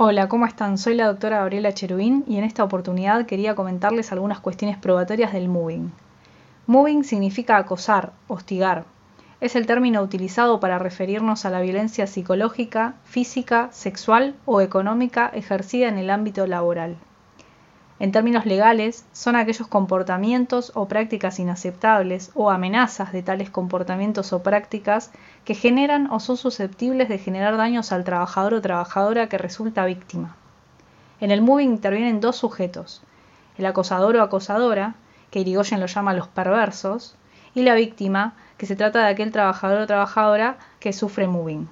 Hola, ¿cómo están? Soy la doctora Gabriela Cherubín y en esta oportunidad quería comentarles algunas cuestiones probatorias del moving. Moving significa acosar, hostigar. Es el término utilizado para referirnos a la violencia psicológica, física, sexual o económica ejercida en el ámbito laboral. En términos legales, son aquellos comportamientos o prácticas inaceptables o amenazas de tales comportamientos o prácticas que generan o son susceptibles de generar daños al trabajador o trabajadora que resulta víctima. En el moving intervienen dos sujetos, el acosador o acosadora, que Irigoyen lo llama los perversos, y la víctima, que se trata de aquel trabajador o trabajadora que sufre moving.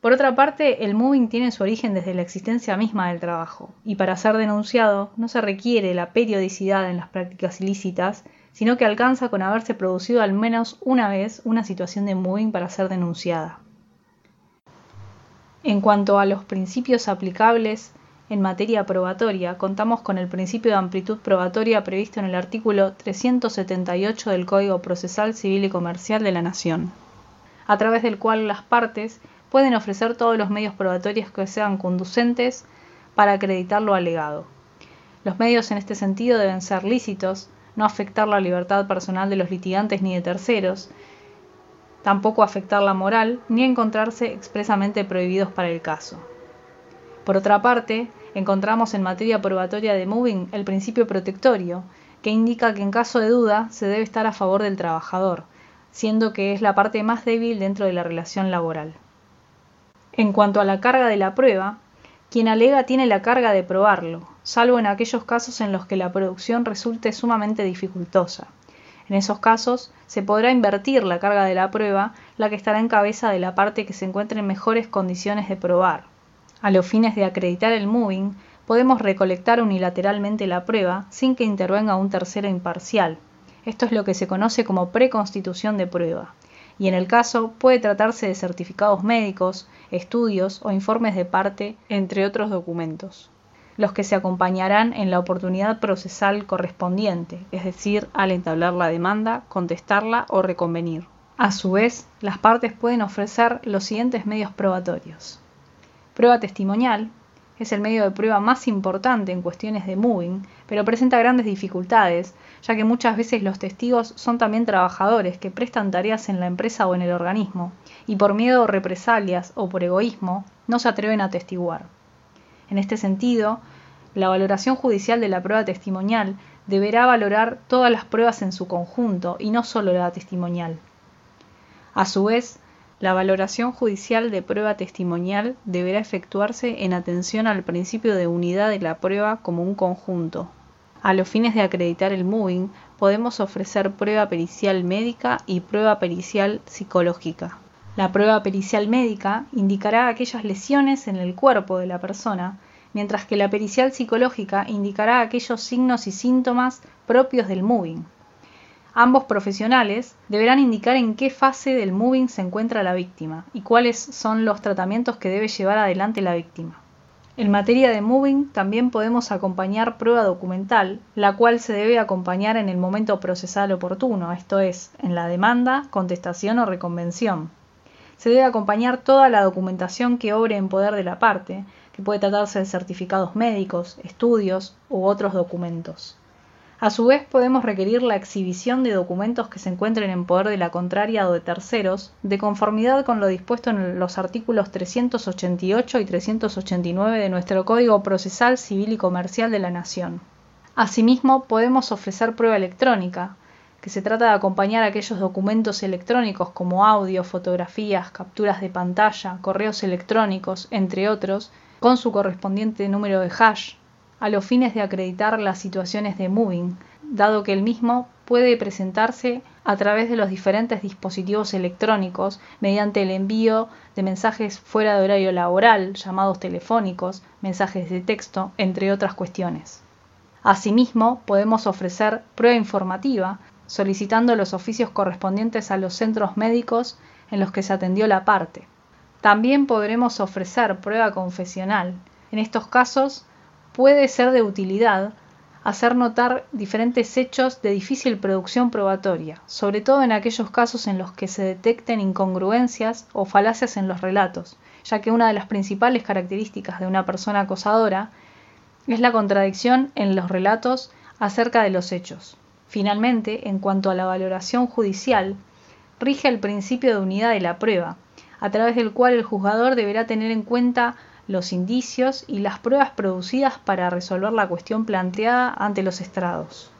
Por otra parte, el moving tiene su origen desde la existencia misma del trabajo, y para ser denunciado no se requiere la periodicidad en las prácticas ilícitas, sino que alcanza con haberse producido al menos una vez una situación de moving para ser denunciada. En cuanto a los principios aplicables en materia probatoria, contamos con el principio de amplitud probatoria previsto en el artículo 378 del Código Procesal Civil y Comercial de la Nación, a través del cual las partes pueden ofrecer todos los medios probatorios que sean conducentes para acreditar lo alegado. Los medios en este sentido deben ser lícitos, no afectar la libertad personal de los litigantes ni de terceros, tampoco afectar la moral, ni encontrarse expresamente prohibidos para el caso. Por otra parte, encontramos en materia probatoria de moving el principio protectorio, que indica que en caso de duda se debe estar a favor del trabajador, siendo que es la parte más débil dentro de la relación laboral. En cuanto a la carga de la prueba, quien alega tiene la carga de probarlo, salvo en aquellos casos en los que la producción resulte sumamente dificultosa. En esos casos, se podrá invertir la carga de la prueba, la que estará en cabeza de la parte que se encuentre en mejores condiciones de probar. A los fines de acreditar el moving, podemos recolectar unilateralmente la prueba sin que intervenga un tercero imparcial. Esto es lo que se conoce como preconstitución de prueba y en el caso puede tratarse de certificados médicos, estudios o informes de parte, entre otros documentos, los que se acompañarán en la oportunidad procesal correspondiente, es decir, al entablar la demanda, contestarla o reconvenir. A su vez, las partes pueden ofrecer los siguientes medios probatorios. Prueba testimonial, es el medio de prueba más importante en cuestiones de moving, pero presenta grandes dificultades, ya que muchas veces los testigos son también trabajadores que prestan tareas en la empresa o en el organismo, y por miedo a represalias o por egoísmo no se atreven a testiguar. En este sentido, la valoración judicial de la prueba testimonial deberá valorar todas las pruebas en su conjunto y no solo la testimonial. A su vez, la valoración judicial de prueba testimonial deberá efectuarse en atención al principio de unidad de la prueba como un conjunto. A los fines de acreditar el moving, podemos ofrecer prueba pericial médica y prueba pericial psicológica. La prueba pericial médica indicará aquellas lesiones en el cuerpo de la persona, mientras que la pericial psicológica indicará aquellos signos y síntomas propios del moving. Ambos profesionales deberán indicar en qué fase del moving se encuentra la víctima y cuáles son los tratamientos que debe llevar adelante la víctima. En materia de moving también podemos acompañar prueba documental, la cual se debe acompañar en el momento procesal oportuno, esto es, en la demanda, contestación o reconvención. Se debe acompañar toda la documentación que obre en poder de la parte, que puede tratarse de certificados médicos, estudios u otros documentos. A su vez, podemos requerir la exhibición de documentos que se encuentren en poder de la contraria o de terceros, de conformidad con lo dispuesto en los artículos 388 y 389 de nuestro Código Procesal Civil y Comercial de la Nación. Asimismo, podemos ofrecer prueba electrónica, que se trata de acompañar aquellos documentos electrónicos como audio, fotografías, capturas de pantalla, correos electrónicos, entre otros, con su correspondiente número de hash, a los fines de acreditar las situaciones de moving, dado que el mismo puede presentarse a través de los diferentes dispositivos electrónicos mediante el envío de mensajes fuera de horario laboral, llamados telefónicos, mensajes de texto, entre otras cuestiones. Asimismo, podemos ofrecer prueba informativa solicitando los oficios correspondientes a los centros médicos en los que se atendió la parte. También podremos ofrecer prueba confesional. En estos casos puede ser de utilidad hacer notar diferentes hechos de difícil producción probatoria, sobre todo en aquellos casos en los que se detecten incongruencias o falacias en los relatos, ya que una de las principales características de una persona acosadora es la contradicción en los relatos acerca de los hechos. Finalmente, en cuanto a la valoración judicial, rige el principio de unidad de la prueba, a través del cual el juzgador deberá tener en cuenta los indicios y las pruebas producidas para resolver la cuestión planteada ante los estrados.